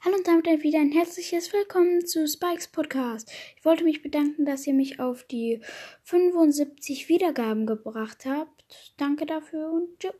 Hallo und damit wieder ein herzliches Willkommen zu Spikes Podcast. Ich wollte mich bedanken, dass ihr mich auf die 75 Wiedergaben gebracht habt. Danke dafür und tschüss.